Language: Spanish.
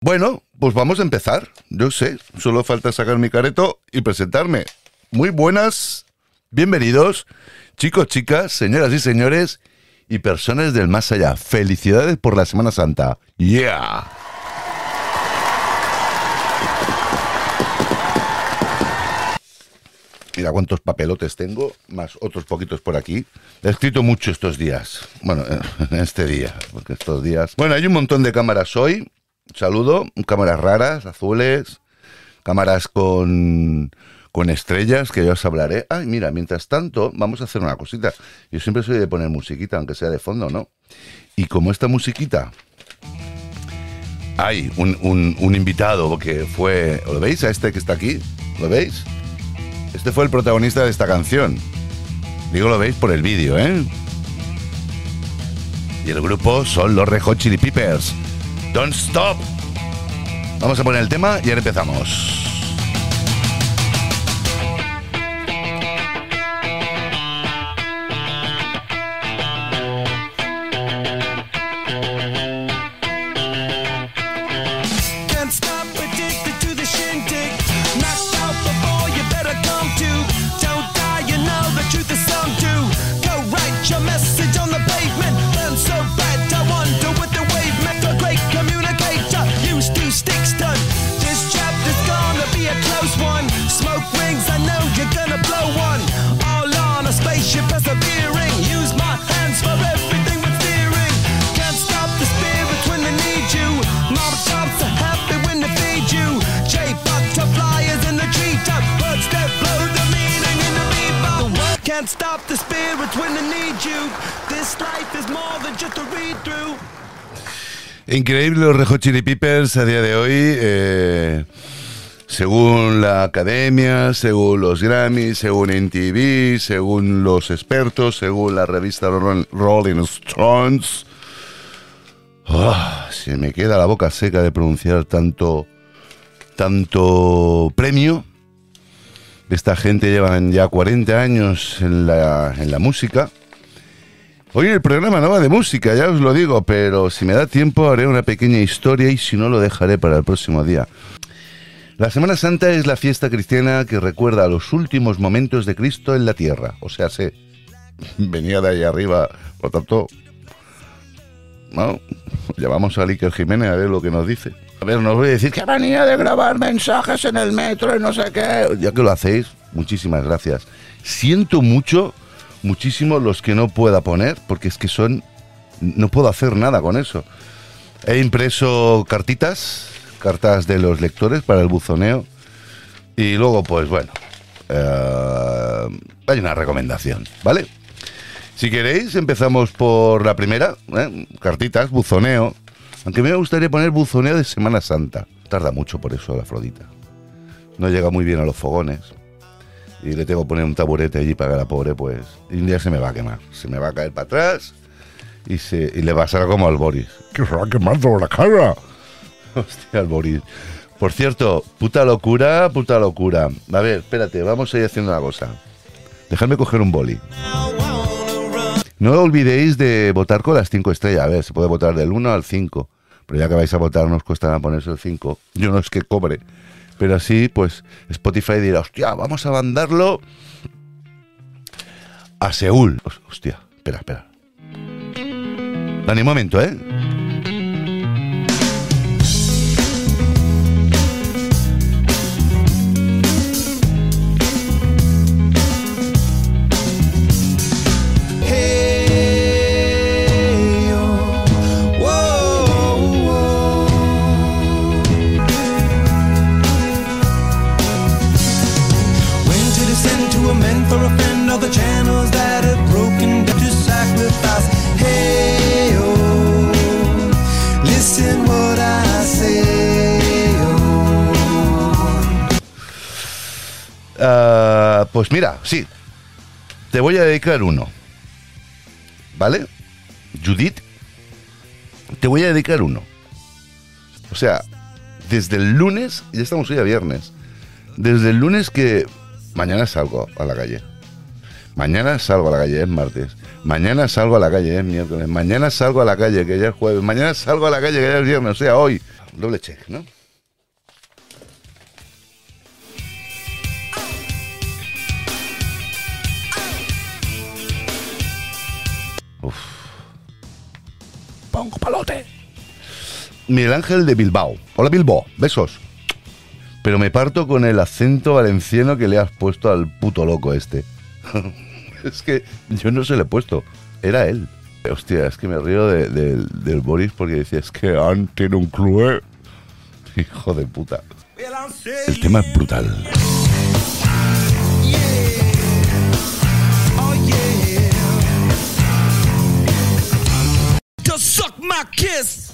Bueno, pues vamos a empezar. Yo sé, solo falta sacar mi careto y presentarme. Muy buenas, bienvenidos, chicos, chicas, señoras y señores y personas del más allá. Felicidades por la Semana Santa. Yeah. Mira cuántos papelotes tengo, más otros poquitos por aquí. He escrito mucho estos días. Bueno, en este día, porque estos días. Bueno, hay un montón de cámaras hoy. Saludo, cámaras raras, azules, cámaras con, con estrellas, que ya os hablaré. Ay, mira, mientras tanto, vamos a hacer una cosita. Yo siempre soy de poner musiquita, aunque sea de fondo, ¿no? Y como esta musiquita hay un, un, invitado que fue. ¿Lo veis a este que está aquí? ¿Lo veis? Este fue el protagonista de esta canción. Digo, lo veis por el vídeo, ¿eh? Y el grupo son los Red Hot Chili Peppers. Don't stop. Vamos a poner el tema y ahora empezamos. Stop the spirits when need you. This life is more than just a read through. Increíble los Red Hot Chili Peppers a día de hoy. eh, según la academia, según los Grammys, según NTV, según los expertos, según la revista Ro- Rolling Stones. Ah, se me queda la boca seca de pronunciar tanto, tanto premio. Esta gente llevan ya 40 años en la, en la música. Hoy el programa no va de música, ya os lo digo, pero si me da tiempo haré una pequeña historia y si no lo dejaré para el próximo día. La Semana Santa es la fiesta cristiana que recuerda los últimos momentos de Cristo en la tierra. O sea, se venía de ahí arriba, por tanto, no, llamamos a Iker Jiménez a ver lo que nos dice. A ver, nos voy a decir que venía de grabar mensajes en el metro y no sé qué. Ya que lo hacéis, muchísimas gracias. Siento mucho, muchísimo los que no pueda poner, porque es que son. No puedo hacer nada con eso. He impreso cartitas, cartas de los lectores para el buzoneo. Y luego, pues bueno, eh, hay una recomendación, ¿vale? Si queréis, empezamos por la primera, ¿eh? cartitas, buzoneo. Aunque me gustaría poner buzoneo de Semana Santa. Tarda mucho por eso la Afrodita. No llega muy bien a los fogones. Y le tengo que poner un taburete allí para que la pobre, pues. Y un día se me va a quemar. Se me va a caer para atrás y, se, y le va a ser como al Boris. ¡Que se va a quemar toda la cara! Hostia, al Boris. Por cierto, puta locura, puta locura. A ver, espérate, vamos a ir haciendo una cosa. Dejadme coger un boli. No olvidéis de votar con las 5 estrellas. A ver, se puede votar del 1 al 5. Pero ya que vais a votar, nos cuesta nada ponerse el 5. Yo no es que cobre. Pero así, pues Spotify dirá, hostia, vamos a mandarlo a Seúl. Hos- Hostia, espera, espera. Dani, un momento, ¿eh? Ah, pues mira, sí. Te voy a dedicar uno. ¿Vale? Judith, te voy a dedicar uno. O sea, desde el lunes, ya estamos hoy a viernes. Desde el lunes que mañana salgo a la calle. Mañana salgo a la calle, es martes. Mañana salgo a la calle, es miércoles. Mañana salgo a la calle, que ya es jueves. Mañana salgo a la calle, que ya es viernes. O sea, hoy, doble check, ¿no? Uf. Pongo palote. Miguel Ángel de Bilbao. Hola Bilbao, besos. Pero me parto con el acento valenciano que le has puesto al puto loco este. es que yo no se le he puesto, era él. Hostia, es que me río de- de- del Boris porque decía, es que han tiene un club. Hijo de puta. El tema es brutal. Just suck my kiss.